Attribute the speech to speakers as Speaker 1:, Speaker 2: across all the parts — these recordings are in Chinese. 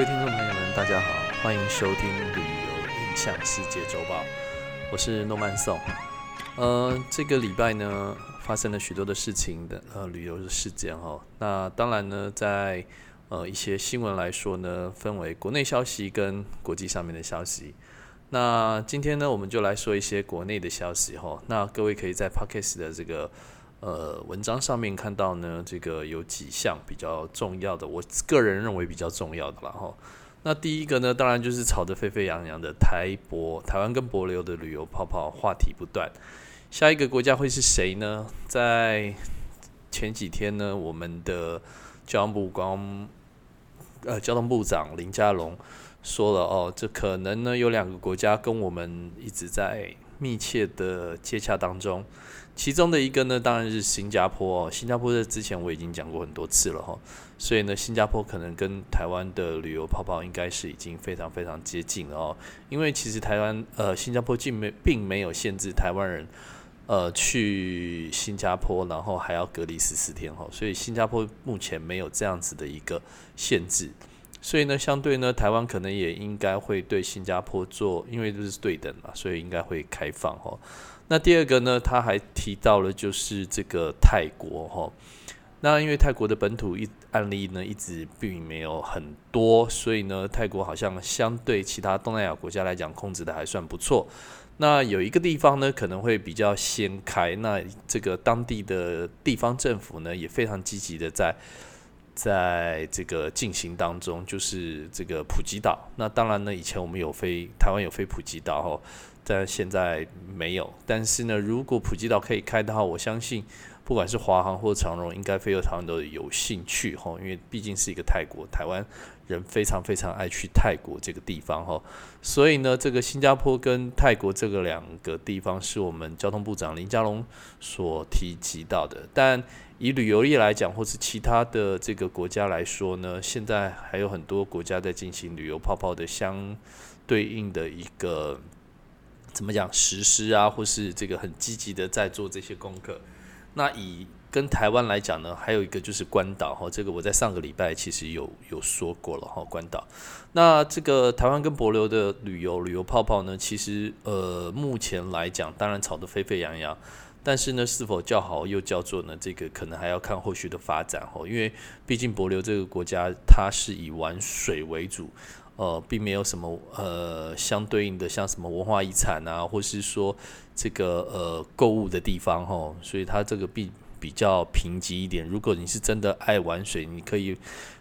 Speaker 1: 各位听众朋友们，大家好，欢迎收听《旅游影响世界周报》，我是诺曼颂。呃，这个礼拜呢，发生了许多的事情的呃旅游的事件哈。那当然呢，在呃一些新闻来说呢，分为国内消息跟国际上面的消息。那今天呢，我们就来说一些国内的消息哈。那各位可以在 Podcast 的这个呃文章上面看到呢，这个有几项比较重要的，我个人认为比较重要的了哈。那第一个呢，当然就是炒得沸沸扬扬的台博台湾跟博流的旅游泡泡话题不断。下一个国家会是谁呢？在前几天呢，我们的交通部光呃交通部长林佳龙。说了哦，这可能呢有两个国家跟我们一直在密切的接洽当中，其中的一个呢当然是新加坡哦。新加坡在之前我已经讲过很多次了哈，所以呢新加坡可能跟台湾的旅游泡泡应该是已经非常非常接近了哦。因为其实台湾呃新加坡并没并没有限制台湾人呃去新加坡，然后还要隔离十四天哈，所以新加坡目前没有这样子的一个限制。所以呢，相对呢，台湾可能也应该会对新加坡做，因为这是对等嘛，所以应该会开放哈。那第二个呢，他还提到了就是这个泰国哈。那因为泰国的本土一案例呢，一直并没有很多，所以呢，泰国好像相对其他东南亚国家来讲，控制的还算不错。那有一个地方呢，可能会比较先开，那这个当地的地方政府呢，也非常积极的在。在这个进行当中，就是这个普吉岛。那当然呢，以前我们有飞台湾有飞普吉岛哈，但现在没有。但是呢，如果普吉岛可以开的话，我相信不管是华航或长荣，应该飞到台湾都有兴趣哈，因为毕竟是一个泰国，台湾人非常非常爱去泰国这个地方哈。所以呢，这个新加坡跟泰国这个两个地方，是我们交通部长林佳龙所提及到的，但。以旅游业来讲，或是其他的这个国家来说呢，现在还有很多国家在进行旅游泡泡的相对应的一个怎么讲实施啊，或是这个很积极的在做这些功课。那以跟台湾来讲呢，还有一个就是关岛哈，这个我在上个礼拜其实有有说过了哈，关岛。那这个台湾跟博流的旅游旅游泡泡呢，其实呃目前来讲，当然炒得沸沸扬扬。但是呢，是否叫好又叫做呢？这个可能还要看后续的发展哦。因为毕竟博流这个国家，它是以玩水为主，呃，并没有什么呃相对应的像什么文化遗产啊，或是说这个呃购物的地方哈。所以它这个比比较贫瘠一点。如果你是真的爱玩水，你可以。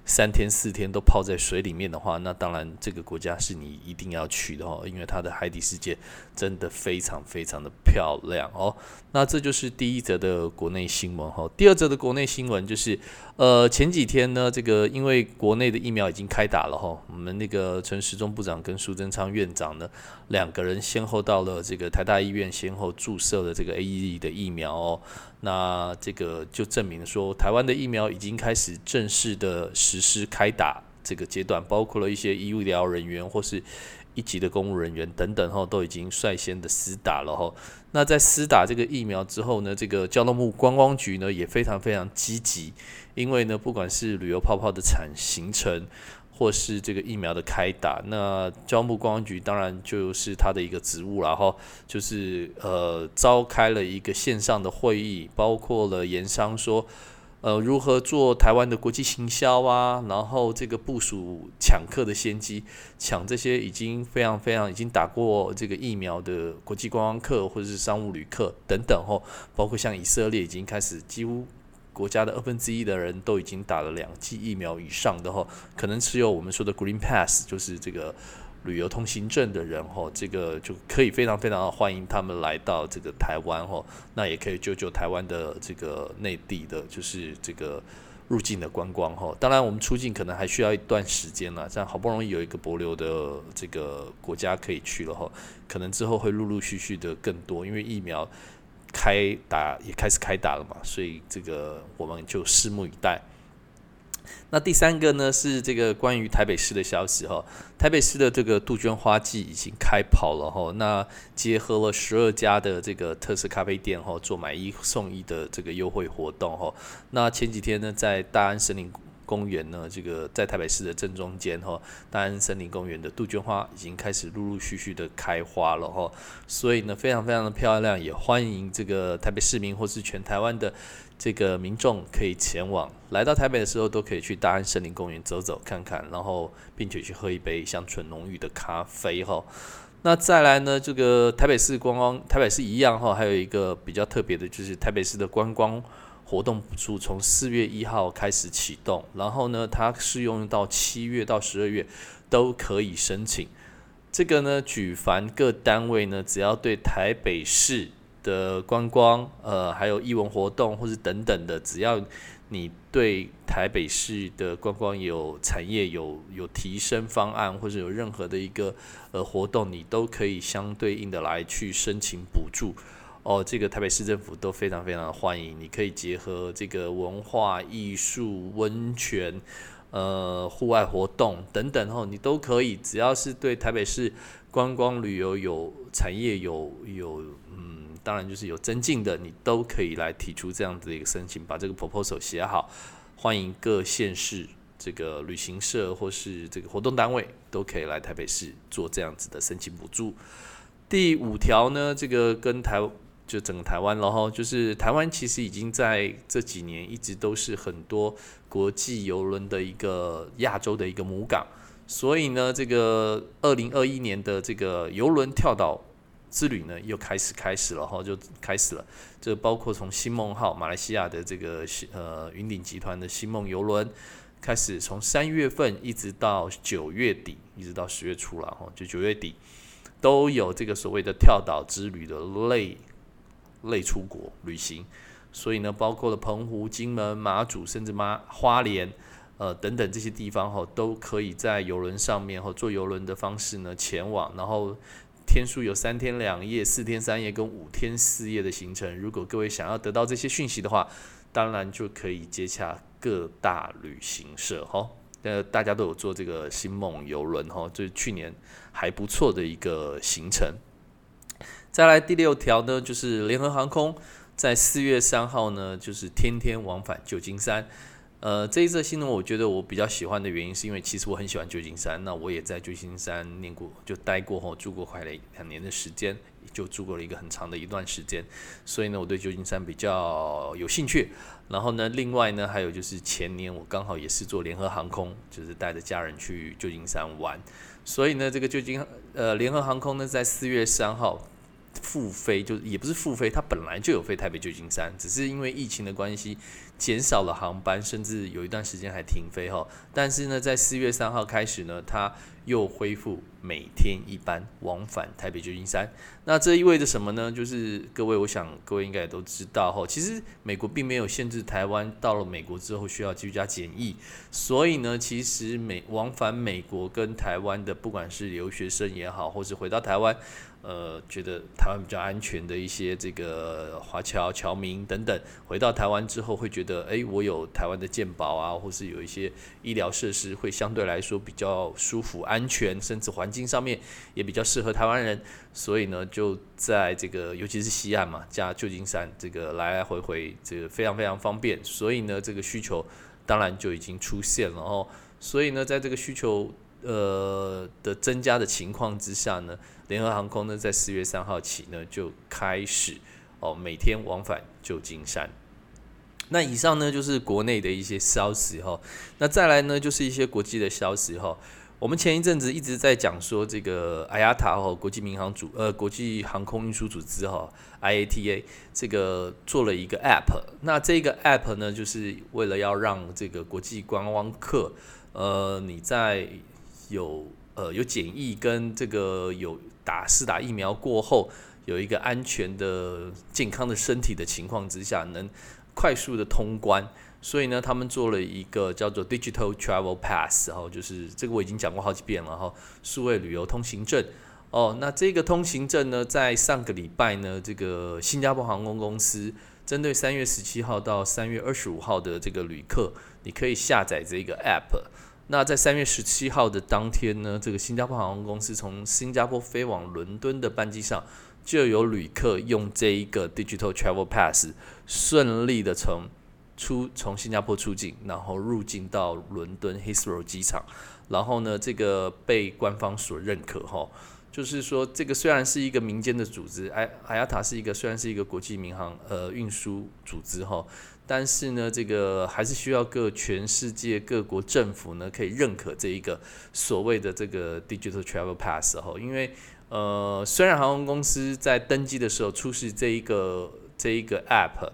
Speaker 1: 三天四天都泡在水里面的话，那当然这个国家是你一定要去的哦，因为它的海底世界真的非常非常的漂亮哦。那这就是第一则的国内新闻哈。第二则的国内新闻就是，呃，前几天呢，这个因为国内的疫苗已经开打了哈，我们那个陈时中部长跟苏贞昌院长呢，两个人先后到了这个台大医院，先后注射了这个 A E 的疫苗哦。那这个就证明说，台湾的疫苗已经开始正式的实实施开打这个阶段，包括了一些医疗人员或是一级的公务人员等等，后都已经率先的施打了哈。那在施打这个疫苗之后呢，这个交通部观光局呢也非常非常积极，因为呢，不管是旅游泡泡的产形成。或是这个疫苗的开打，那交通部观光局当然就是他的一个职务然后就是呃召开了一个线上的会议，包括了盐商说，呃如何做台湾的国际行销啊，然后这个部署抢客的先机，抢这些已经非常非常已经打过这个疫苗的国际观光客或者是商务旅客等等吼，包括像以色列已经开始几乎。国家的二分之一的人都已经打了两剂疫苗以上的话，可能持有我们说的 Green Pass，就是这个旅游通行证的人哈，这个就可以非常非常的欢迎他们来到这个台湾哈，那也可以救救台湾的这个内地的，就是这个入境的观光哈。当然，我们出境可能还需要一段时间了，这样好不容易有一个博流的这个国家可以去了哈，可能之后会陆陆续续的更多，因为疫苗。开打也开始开打了嘛，所以这个我们就拭目以待。那第三个呢是这个关于台北市的消息哈，台北市的这个杜鹃花季已经开跑了哈，那结合了十二家的这个特色咖啡店哈，做买一送一的这个优惠活动哈。那前几天呢，在大安森林公园呢，这个在台北市的正中间哈，大安森林公园的杜鹃花已经开始陆陆续续的开花了哈，所以呢，非常非常的漂亮，也欢迎这个台北市民或是全台湾的这个民众可以前往，来到台北的时候都可以去大安森林公园走走看看，然后并且去喝一杯香醇浓郁的咖啡哈。那再来呢？这个台北市观光，台北市一样哈，还有一个比较特别的，就是台北市的观光活动补助从四月一号开始启动，然后呢，它适用到七月到十二月都可以申请。这个呢，举凡各单位呢，只要对台北市的观光，呃，还有艺文活动或是等等的，只要你对台北市的观光有产业有有提升方案，或者有任何的一个呃活动，你都可以相对应的来去申请补助哦。这个台北市政府都非常非常的欢迎，你可以结合这个文化艺术、温泉、呃户外活动等等哦，你都可以，只要是对台北市观光旅游有产业有有嗯。当然，就是有增进的，你都可以来提出这样子的一个申请，把这个 proposal 写好，欢迎各县市这个旅行社或是这个活动单位都可以来台北市做这样子的申请补助。第五条呢，这个跟台就整个台湾然后就是台湾其实已经在这几年一直都是很多国际游轮的一个亚洲的一个母港，所以呢，这个二零二一年的这个游轮跳岛。之旅呢又开始开始了哈，就开始了。这包括从星梦号马来西亚的这个呃云顶集团的星梦游轮开始，从三月份一直到九月底，一直到十月初了哈，就九月底都有这个所谓的跳岛之旅的类类出国旅行。所以呢，包括了澎湖、金门、马祖，甚至马花莲呃等等这些地方哈，都可以在游轮上面哈坐游轮的方式呢前往，然后。天数有三天两夜、四天三夜跟五天四夜的行程。如果各位想要得到这些讯息的话，当然就可以接洽各大旅行社哈。呃，大家都有做这个星梦游轮哈，这是去年还不错的一个行程。再来第六条呢，就是联合航空在四月三号呢，就是天天往返旧金山。呃，这一则新闻我觉得我比较喜欢的原因，是因为其实我很喜欢旧金山，那我也在旧金山念过，就待过后住过快了两年的时间，就住过了一个很长的一段时间，所以呢，我对旧金山比较有兴趣。然后呢，另外呢，还有就是前年我刚好也是坐联合航空，就是带着家人去旧金山玩，所以呢，这个旧金呃联合航空呢，在四月三号。复飞就也不是复飞，它本来就有飞台北旧金山，只是因为疫情的关系减少了航班，甚至有一段时间还停飞哈。但是呢，在四月三号开始呢，它又恢复每天一班往返台北旧金山。那这意味着什么呢？就是各位，我想各位应该也都知道哈，其实美国并没有限制台湾到了美国之后需要居家检疫，所以呢，其实美往返美国跟台湾的，不管是留学生也好，或是回到台湾。呃，觉得台湾比较安全的一些这个华侨侨民等等，回到台湾之后会觉得，哎，我有台湾的健保啊，或是有一些医疗设施，会相对来说比较舒服、安全，甚至环境上面也比较适合台湾人。所以呢，就在这个尤其是西岸嘛，加旧金山这个来来回回，这个非常非常方便。所以呢，这个需求当然就已经出现了哦。所以呢，在这个需求。呃的增加的情况之下呢，联合航空呢在四月三号起呢就开始哦每天往返旧金山。那以上呢就是国内的一些消息哈，那再来呢就是一些国际的消息哈。我们前一阵子一直在讲说这个 IATA 哈国际民航组呃国际航空运输组织哈 IATA 这个做了一个 App，那这个 App 呢就是为了要让这个国际观光客呃你在有呃有检疫跟这个有打四打疫苗过后有一个安全的健康的身体的情况之下，能快速的通关，所以呢，他们做了一个叫做 Digital Travel Pass，然后就是这个我已经讲过好几遍了哈，数位旅游通行证哦。那这个通行证呢，在上个礼拜呢，这个新加坡航空公司针对三月十七号到三月二十五号的这个旅客，你可以下载这个 App。那在三月十七号的当天呢，这个新加坡航空公司从新加坡飞往伦敦的班机上，就有旅客用这一个 Digital Travel Pass 顺利的从出从新加坡出境，然后入境到伦敦 Heathrow 机场，然后呢，这个被官方所认可哈，就是说这个虽然是一个民间的组织，埃埃亚塔是一个虽然是一个国际民航呃运输组织哈，但是呢，这个还是需要各全世界各国政府呢可以认可这一个所谓的这个 Digital Travel Pass 哈，因为呃虽然航空公司在登机的时候出示这一个这一个 App。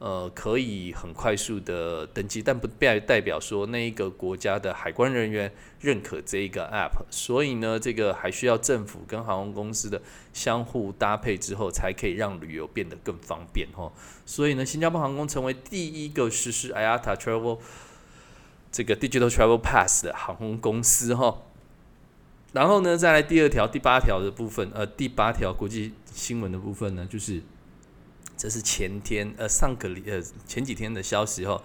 Speaker 1: 呃，可以很快速的登记，但不代代表说那一个国家的海关人员认可这一个 app，所以呢，这个还需要政府跟航空公司的相互搭配之后，才可以让旅游变得更方便哈。所以呢，新加坡航空成为第一个实施 IATA Travel 这个 Digital Travel Pass 的航空公司哈。然后呢，再来第二条、第八条的部分，呃，第八条国际新闻的部分呢，就是。这是前天呃上个礼呃前几天的消息哈，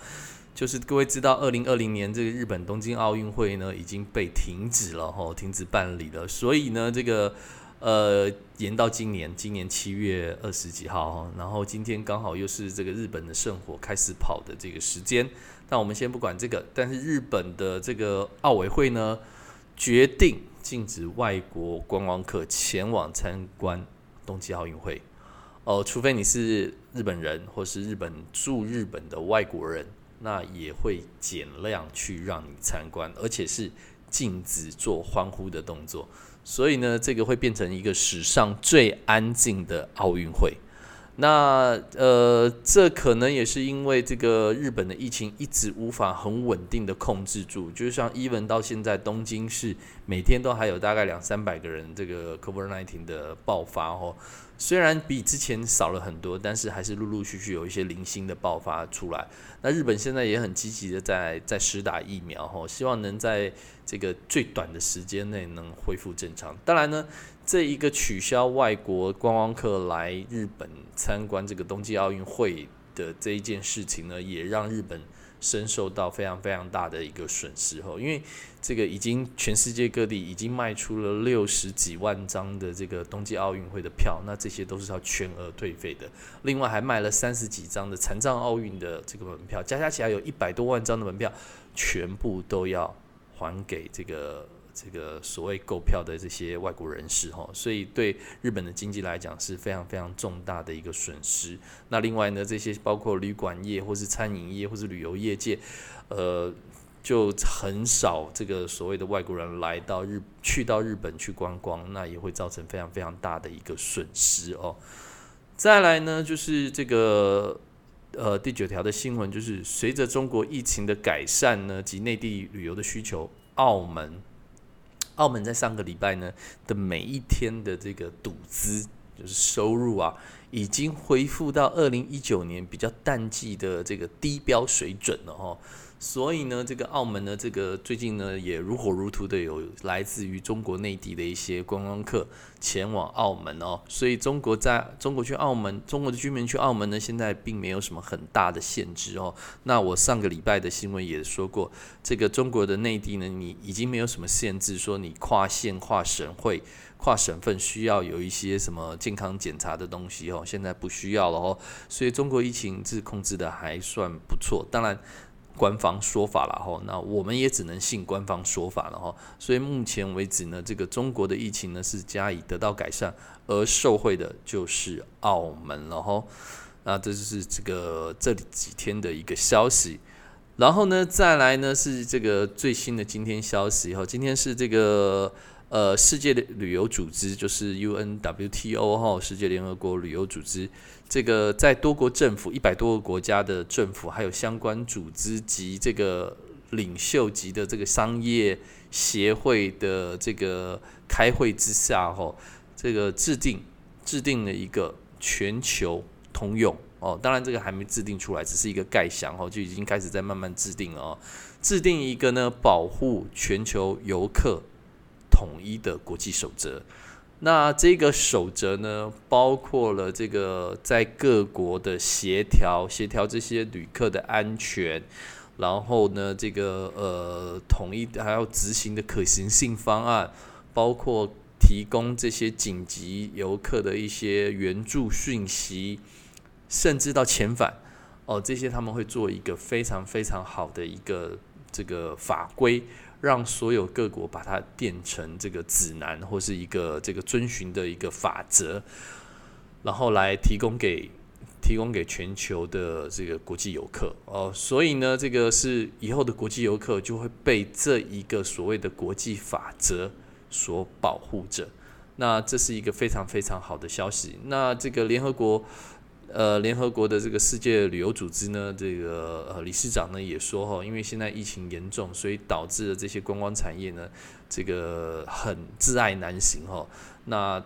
Speaker 1: 就是各位知道，二零二零年这个日本东京奥运会呢已经被停止了哈，停止办理了，所以呢这个呃延到今年今年七月二十几号哈，然后今天刚好又是这个日本的圣火开始跑的这个时间，那我们先不管这个，但是日本的这个奥委会呢决定禁止外国观光客前往参观冬季奥运会。哦，除非你是日本人，或是日本住日本的外国人，那也会减量去让你参观，而且是禁止做欢呼的动作。所以呢，这个会变成一个史上最安静的奥运会。那呃，这可能也是因为这个日本的疫情一直无法很稳定的控制住，就像伊文到现在东京市每天都还有大概两三百个人这个 COVID-19 的爆发哦。虽然比之前少了很多，但是还是陆陆续续有一些零星的爆发出来。那日本现在也很积极的在在施打疫苗，吼，希望能在这个最短的时间内能恢复正常。当然呢，这一个取消外国观光客来日本参观这个冬季奥运会的这一件事情呢，也让日本。深受到非常非常大的一个损失吼，因为这个已经全世界各地已经卖出了六十几万张的这个冬季奥运会的票，那这些都是要全额退费的。另外还卖了三十几张的残障奥运的这个门票，加加起来有一百多万张的门票，全部都要还给这个。这个所谓购票的这些外国人士哈，所以对日本的经济来讲是非常非常重大的一个损失。那另外呢，这些包括旅馆业或是餐饮业或是旅游业界，呃，就很少这个所谓的外国人来到日去到日本去观光，那也会造成非常非常大的一个损失哦。再来呢，就是这个呃第九条的新闻，就是随着中国疫情的改善呢及内地旅游的需求，澳门。澳门在上个礼拜呢的每一天的这个赌资就是收入啊，已经恢复到二零一九年比较淡季的这个低标水准了哦。所以呢，这个澳门呢，这个最近呢也如火如荼的有来自于中国内地的一些观光客前往澳门哦。所以中国在中国去澳门，中国的居民去澳门呢，现在并没有什么很大的限制哦。那我上个礼拜的新闻也说过，这个中国的内地呢，你已经没有什么限制，说你跨县、跨省会、跨省份需要有一些什么健康检查的东西哦，现在不需要了哦。所以中国疫情是控制的还算不错，当然。官方说法了哈，那我们也只能信官方说法了哈。所以目前为止呢，这个中国的疫情呢是加以得到改善，而受惠的就是澳门了哈。那这就是这个这几天的一个消息。然后呢，再来呢是这个最新的今天消息哈，今天是这个。呃，世界的旅游组织就是 UNWTO 哈，世界联合国旅游组织。这个在多国政府一百多个国家的政府，还有相关组织及这个领袖级的这个商业协会的这个开会之下哈，这个制定制定了一个全球通用哦，当然这个还没制定出来，只是一个概想哦，就已经开始在慢慢制定了哦，制定一个呢保护全球游客。统一的国际守则，那这个守则呢，包括了这个在各国的协调，协调这些旅客的安全，然后呢，这个呃统一还要执行的可行性方案，包括提供这些紧急游客的一些援助讯息，甚至到遣返，哦，这些他们会做一个非常非常好的一个这个法规，让所有各国把它变成这个指南或是一个这个遵循的一个法则，然后来提供给提供给全球的这个国际游客哦。所以呢，这个是以后的国际游客就会被这一个所谓的国际法则所保护着。那这是一个非常非常好的消息。那这个联合国，呃，联合国的这个世界旅游组织呢，这个呃理事长呢也说哈，因为现在疫情严重，所以导致了这些观光产业呢，这个很自爱难行哈。那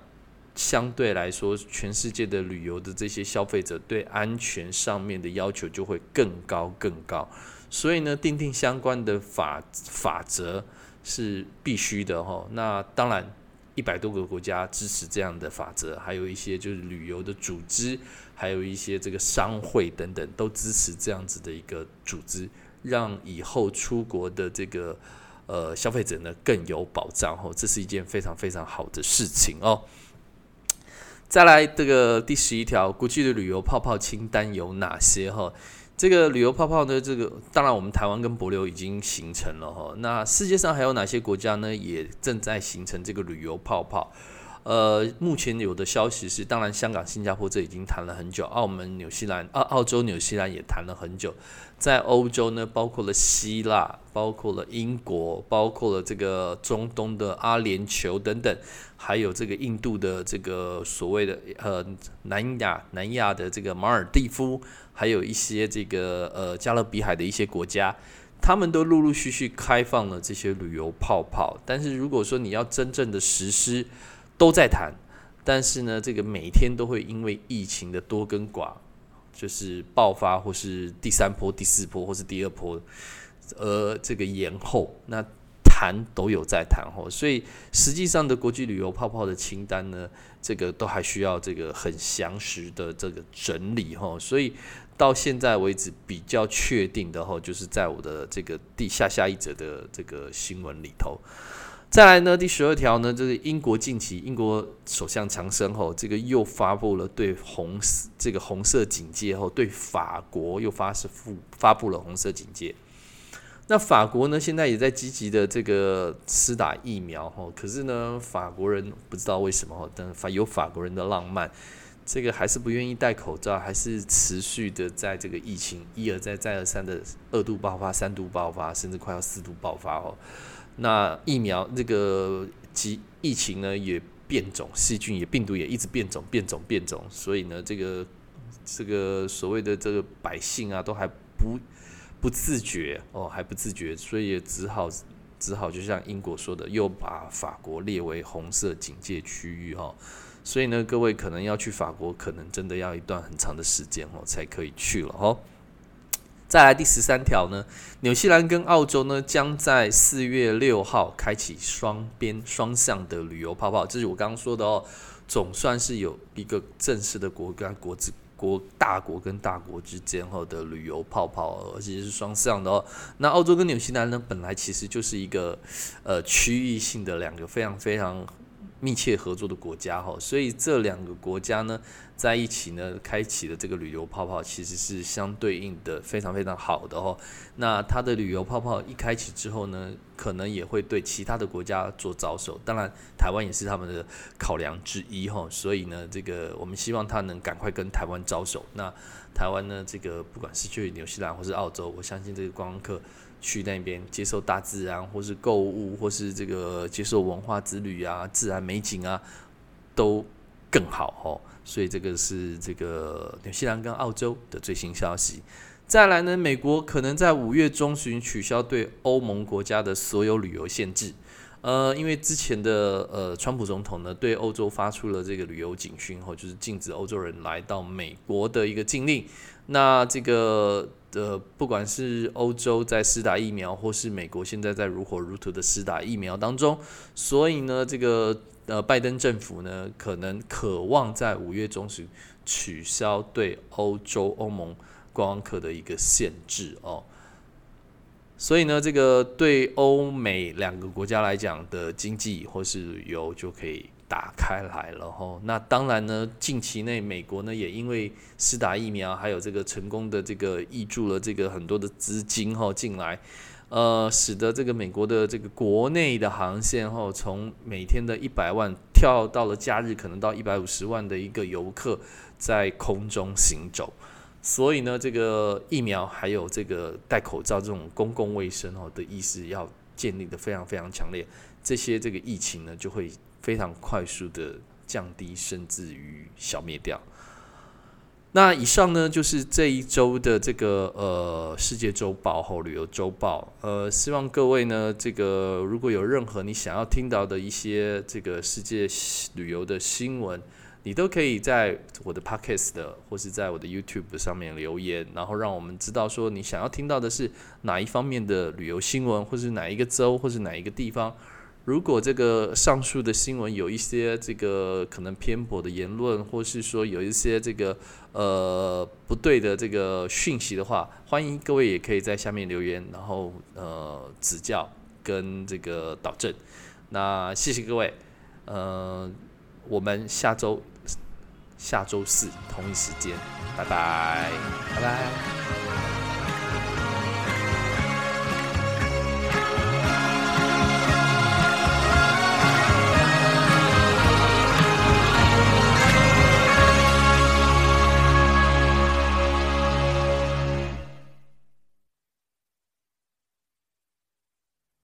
Speaker 1: 相对来说，全世界的旅游的这些消费者对安全上面的要求就会更高更高。所以呢，定定相关的法法则是必须的哈。那当然。一百多个国家支持这样的法则，还有一些就是旅游的组织，还有一些这个商会等等，都支持这样子的一个组织，让以后出国的这个呃消费者呢更有保障哦，这是一件非常非常好的事情哦。再来这个第十一条，国际的旅游泡泡清单有哪些哈？这个旅游泡泡呢？这个当然，我们台湾跟博流已经形成了哈。那世界上还有哪些国家呢？也正在形成这个旅游泡泡。呃，目前有的消息是，当然香港、新加坡这已经谈了很久，澳门、纽西兰、澳澳洲、纽西兰也谈了很久。在欧洲呢，包括了希腊，包括了英国，包括了这个中东的阿联酋等等，还有这个印度的这个所谓的呃南亚南亚的这个马尔蒂夫，还有一些这个呃加勒比海的一些国家，他们都陆陆续续开放了这些旅游泡泡。但是如果说你要真正的实施，都在谈，但是呢，这个每天都会因为疫情的多跟寡，就是爆发或是第三波、第四波或是第二波，而这个延后，那谈都有在谈吼，所以实际上的国际旅游泡泡的清单呢，这个都还需要这个很详实的这个整理吼，所以到现在为止比较确定的吼，就是在我的这个地下下一则的这个新闻里头。再来呢，第十二条呢，就是英国近期，英国首相强生后，这个又发布了对红这个红色警戒后，对法国又发是发发布了红色警戒。那法国呢，现在也在积极的这个施打疫苗哈，可是呢，法国人不知道为什么哈，但法有法国人的浪漫，这个还是不愿意戴口罩，还是持续的在这个疫情一而再再而三的二度爆发、三度爆发，甚至快要四度爆发哦。那疫苗这个及疫情呢也变种，细菌也病毒也一直变种变种变种，所以呢这个这个所谓的这个百姓啊都还不不自觉哦还不自觉，所以也只好只好就像英国说的，又把法国列为红色警戒区域哈，所以呢各位可能要去法国，可能真的要一段很长的时间哦才可以去了哈。再来第十三条呢，纽西兰跟澳洲呢将在四月六号开启双边双向的旅游泡泡，这是我刚刚说的哦，总算是有一个正式的国跟国之国大国跟大国之间后的旅游泡泡，而且是双向的哦。那澳洲跟纽西兰呢，本来其实就是一个呃区域性的两个非常非常。密切合作的国家哈，所以这两个国家呢在一起呢，开启的这个旅游泡泡其实是相对应的非常非常好的哦。那它的旅游泡泡一开启之后呢，可能也会对其他的国家做招手，当然台湾也是他们的考量之一哈。所以呢，这个我们希望他能赶快跟台湾招手。那台湾呢，这个不管是去纽西兰或是澳洲，我相信这个观光客。去那边接受大自然，或是购物，或是这个接受文化之旅啊，自然美景啊，都更好哦。所以这个是这个纽西兰跟澳洲的最新消息。再来呢，美国可能在五月中旬取消对欧盟国家的所有旅游限制。呃，因为之前的呃，川普总统呢对欧洲发出了这个旅游警讯，后就是禁止欧洲人来到美国的一个禁令。那这个的不管是欧洲在施打疫苗，或是美国现在在如火如荼的施打疫苗当中，所以呢，这个呃拜登政府呢可能渴望在五月中旬取消对欧洲欧盟观光客的一个限制哦。所以呢，这个对欧美两个国家来讲的经济或是旅游就可以打开来了哈。那当然呢，近期内美国呢也因为施打疫苗，还有这个成功的这个挹注了这个很多的资金哈进来，呃，使得这个美国的这个国内的航线哈从每天的一百万跳到了假日可能到一百五十万的一个游客在空中行走。所以呢，这个疫苗还有这个戴口罩这种公共卫生哦的意识要建立的非常非常强烈，这些这个疫情呢就会非常快速的降低，甚至于消灭掉。那以上呢就是这一周的这个呃世界周报和旅游周报，呃，希望各位呢这个如果有任何你想要听到的一些这个世界旅游的新闻。你都可以在我的 podcast 的，或是在我的 YouTube 上面留言，然后让我们知道说你想要听到的是哪一方面的旅游新闻，或是哪一个州，或是哪一个地方。如果这个上述的新闻有一些这个可能偏颇的言论，或是说有一些这个呃不对的这个讯息的话，欢迎各位也可以在下面留言，然后呃指教跟这个导正。那谢谢各位，呃，我们下周。下周四同一时间，拜拜，
Speaker 2: 拜拜。